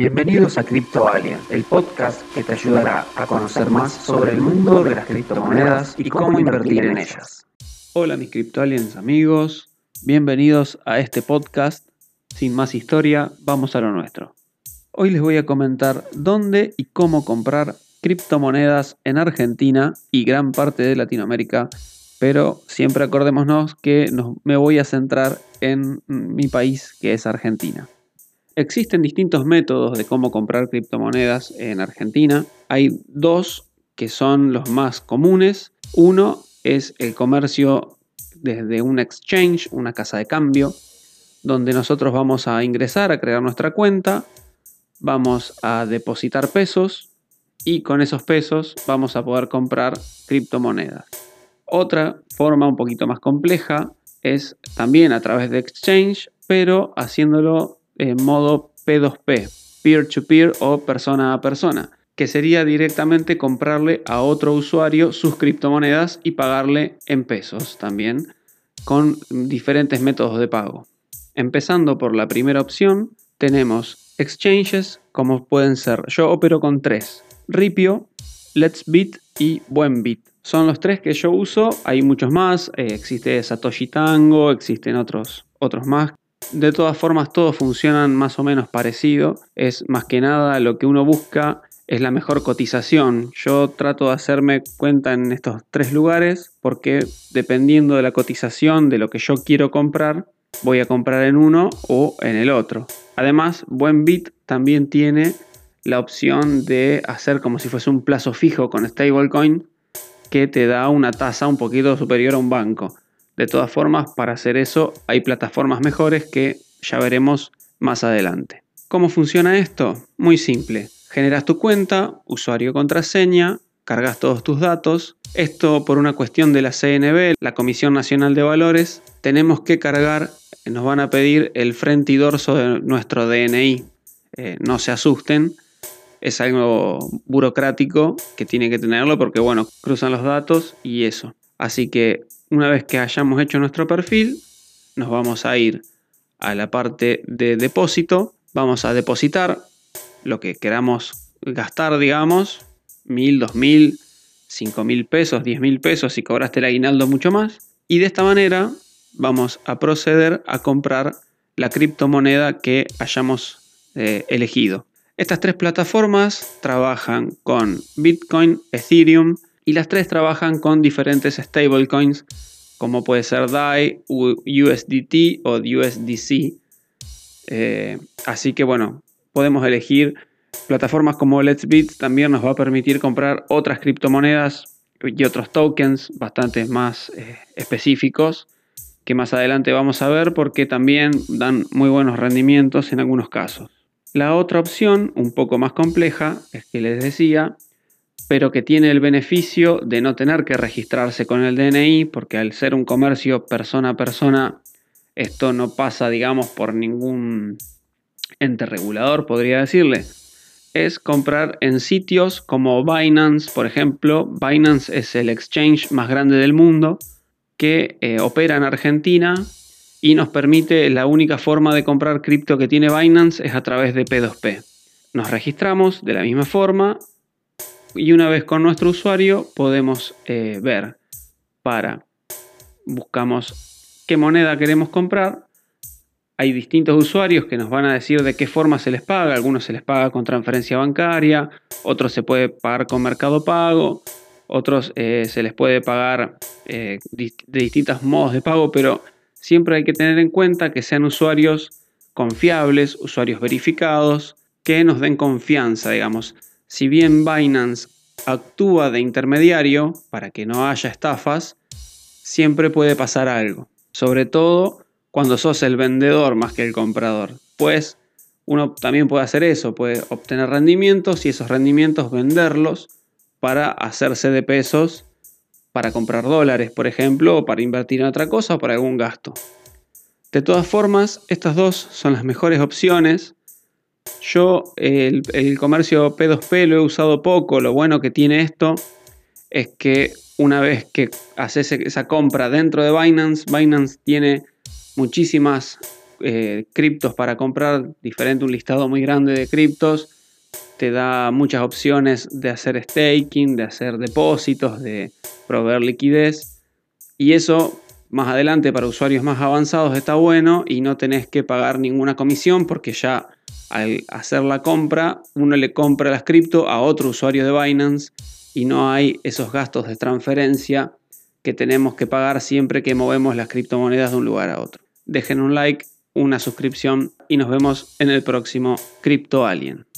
Bienvenidos a Crypto Alien, el podcast que te ayudará a conocer más sobre el mundo de las criptomonedas y cómo invertir en ellas. Hola mis Crypto Aliens amigos, bienvenidos a este podcast. Sin más historia, vamos a lo nuestro. Hoy les voy a comentar dónde y cómo comprar criptomonedas en Argentina y gran parte de Latinoamérica, pero siempre acordémonos que me voy a centrar en mi país, que es Argentina. Existen distintos métodos de cómo comprar criptomonedas en Argentina. Hay dos que son los más comunes. Uno es el comercio desde un exchange, una casa de cambio, donde nosotros vamos a ingresar a crear nuestra cuenta, vamos a depositar pesos y con esos pesos vamos a poder comprar criptomonedas. Otra forma un poquito más compleja es también a través de exchange, pero haciéndolo en modo P2P, peer-to-peer o persona a persona, que sería directamente comprarle a otro usuario sus criptomonedas y pagarle en pesos también, con diferentes métodos de pago. Empezando por la primera opción, tenemos exchanges como pueden ser, yo opero con tres, Ripio, Let's Bit y Buenbit. Son los tres que yo uso, hay muchos más, eh, existe Satoshi Tango, existen otros, otros más de todas formas, todos funcionan más o menos parecido. Es más que nada lo que uno busca es la mejor cotización. Yo trato de hacerme cuenta en estos tres lugares porque dependiendo de la cotización de lo que yo quiero comprar, voy a comprar en uno o en el otro. Además, Buenbit también tiene la opción de hacer como si fuese un plazo fijo con stablecoin que te da una tasa un poquito superior a un banco. De todas formas, para hacer eso hay plataformas mejores que ya veremos más adelante. ¿Cómo funciona esto? Muy simple. Generas tu cuenta, usuario contraseña, cargas todos tus datos. Esto por una cuestión de la CNB, la Comisión Nacional de Valores, tenemos que cargar, nos van a pedir el frente y dorso de nuestro DNI. Eh, no se asusten, es algo burocrático que tiene que tenerlo porque, bueno, cruzan los datos y eso. Así que una vez que hayamos hecho nuestro perfil, nos vamos a ir a la parte de depósito, vamos a depositar lo que queramos gastar, digamos, mil, dos mil, cinco mil pesos, diez mil pesos si cobraste el aguinaldo mucho más. Y de esta manera vamos a proceder a comprar la criptomoneda que hayamos eh, elegido. Estas tres plataformas trabajan con Bitcoin, Ethereum y las tres trabajan con diferentes stablecoins como puede ser DAI, USDT o USDC. Eh, así que bueno, podemos elegir plataformas como Let's Bit también nos va a permitir comprar otras criptomonedas y otros tokens bastante más eh, específicos que más adelante vamos a ver porque también dan muy buenos rendimientos en algunos casos. La otra opción, un poco más compleja, es que les decía, pero que tiene el beneficio de no tener que registrarse con el DNI, porque al ser un comercio persona a persona, esto no pasa, digamos, por ningún ente regulador, podría decirle. Es comprar en sitios como Binance, por ejemplo. Binance es el exchange más grande del mundo que eh, opera en Argentina y nos permite, la única forma de comprar cripto que tiene Binance es a través de P2P. Nos registramos de la misma forma y una vez con nuestro usuario podemos eh, ver para, buscamos qué moneda queremos comprar. Hay distintos usuarios que nos van a decir de qué forma se les paga. Algunos se les paga con transferencia bancaria, otros se puede pagar con mercado pago, otros eh, se les puede pagar eh, de distintos modos de pago, pero siempre hay que tener en cuenta que sean usuarios confiables, usuarios verificados, que nos den confianza, digamos si bien Binance actúa de intermediario para que no haya estafas, siempre puede pasar algo. Sobre todo cuando sos el vendedor más que el comprador. Pues uno también puede hacer eso, puede obtener rendimientos y esos rendimientos venderlos para hacerse de pesos para comprar dólares, por ejemplo, o para invertir en otra cosa o para algún gasto. De todas formas, estas dos son las mejores opciones yo el, comercio P2P lo he usado poco. Lo bueno que tiene esto es que una vez que haces esa compra dentro de Binance, Binance tiene muchísimas eh, criptos para comprar, diferente, un listado muy grande de criptos. Te da muchas opciones de hacer staking, de hacer depósitos, de proveer liquidez. Y eso más adelante para usuarios más avanzados está bueno y no tenés que pagar ninguna comisión porque ya al hacer la compra uno le compra las cripto a otro usuario de Binance y no hay esos gastos de transferencia que tenemos que pagar siempre que movemos las criptomonedas de un lugar a otro. Dejen un like, una suscripción y nos vemos en el próximo Crypto Alien.